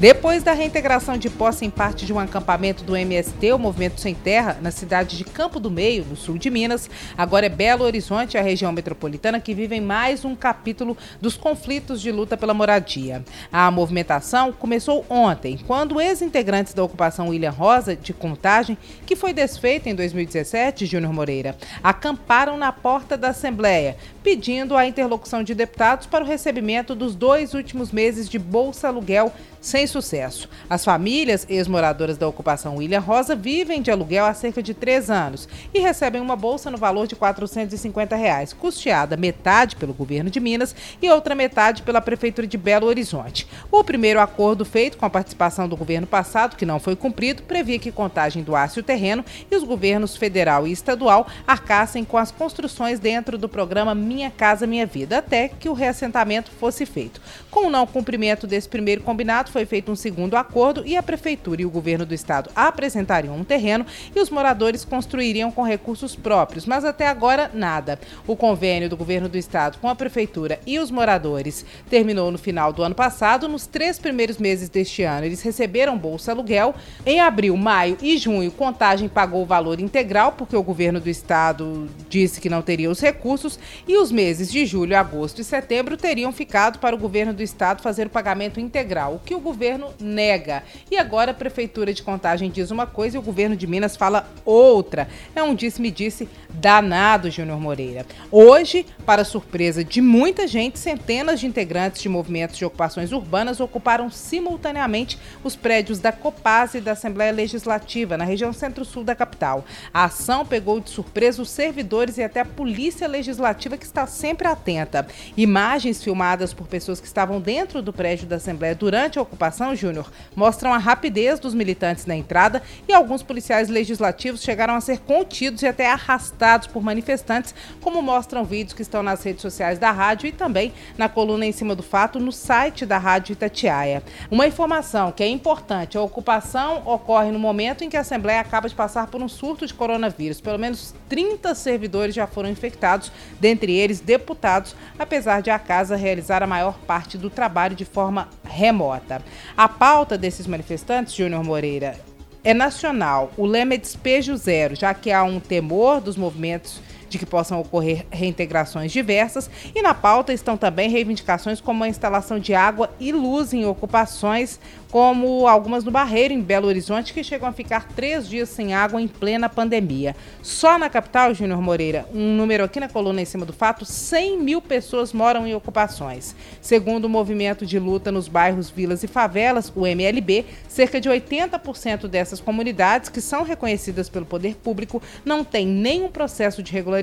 Depois da reintegração de posse em parte de um acampamento do MST, o Movimento Sem Terra, na cidade de Campo do Meio, no sul de Minas, agora é Belo Horizonte, a região metropolitana, que vivem mais um capítulo dos conflitos de luta pela moradia. A movimentação começou ontem, quando ex-integrantes da ocupação William Rosa, de Contagem, que foi desfeita em 2017, Júnior Moreira, acamparam na porta da Assembleia, pedindo a interlocução de deputados para o recebimento dos dois últimos meses de Bolsa Aluguel sem sucesso. As famílias ex-moradoras da ocupação William Rosa vivem de aluguel há cerca de três anos e recebem uma bolsa no valor de 450 reais, custeada metade pelo governo de Minas e outra metade pela Prefeitura de Belo Horizonte. O primeiro acordo feito com a participação do governo passado, que não foi cumprido, previa que Contagem doasse o terreno e os governos federal e estadual arcassem com as construções dentro do programa Minha Casa Minha Vida, até que o reassentamento fosse feito. Com o não cumprimento desse primeiro combinado, foi feito um segundo acordo e a prefeitura e o governo do estado apresentariam um terreno e os moradores construiriam com recursos próprios, mas até agora nada. O convênio do governo do estado com a prefeitura e os moradores terminou no final do ano passado. Nos três primeiros meses deste ano, eles receberam bolsa aluguel. Em abril, maio e junho, Contagem pagou o valor integral porque o governo do estado disse que não teria os recursos e os meses de julho, agosto e setembro teriam ficado para o governo do estado fazer o pagamento integral, o que o governo nega. E agora a prefeitura de Contagem diz uma coisa e o governo de Minas fala outra. É um disse-me-disse danado, Júnior Moreira. Hoje, para surpresa de muita gente, centenas de integrantes de movimentos de ocupações urbanas ocuparam simultaneamente os prédios da Copaz e da Assembleia Legislativa, na região centro-sul da capital. A ação pegou de surpresa os servidores e até a polícia legislativa, que está sempre atenta. Imagens filmadas por pessoas que estavam dentro do prédio da Assembleia durante a ocupação, Júnior, mostram a rapidez dos militantes na entrada e alguns policiais legislativos chegaram a ser contidos e até arrastados por manifestantes, como mostram vídeos que estão nas redes sociais da rádio e também na coluna em cima do fato no site da Rádio Itatiaia. Uma informação que é importante: a ocupação ocorre no momento em que a Assembleia acaba de passar por um surto de coronavírus. Pelo menos 30 servidores já foram infectados, dentre eles deputados, apesar de a casa realizar a maior parte do trabalho de forma remota. A pauta desses manifestantes, Júnior Moreira, é nacional. O lema é despejo zero, já que há um temor dos movimentos de que possam ocorrer reintegrações diversas. E na pauta estão também reivindicações como a instalação de água e luz em ocupações, como algumas no Barreiro, em Belo Horizonte, que chegam a ficar três dias sem água em plena pandemia. Só na capital, Júnior Moreira, um número aqui na coluna em cima do fato, 100 mil pessoas moram em ocupações. Segundo o movimento de luta nos bairros, vilas e favelas, o MLB, cerca de 80% dessas comunidades, que são reconhecidas pelo poder público, não têm nenhum processo de regularização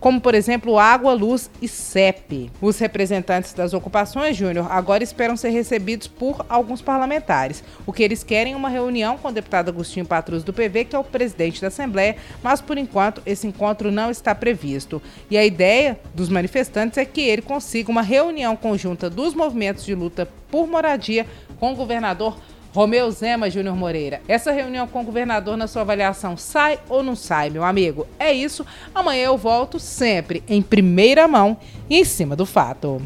como por exemplo água, luz e CEP. Os representantes das ocupações, Júnior, agora esperam ser recebidos por alguns parlamentares. O que eles querem é uma reunião com o deputado Agostinho Patrus do PV, que é o presidente da Assembleia, mas por enquanto esse encontro não está previsto. E a ideia dos manifestantes é que ele consiga uma reunião conjunta dos movimentos de luta por moradia com o governador Romeu Zema Júnior Moreira. Essa reunião com o governador, na sua avaliação, sai ou não sai, meu amigo? É isso. Amanhã eu volto sempre em primeira mão e em cima do fato.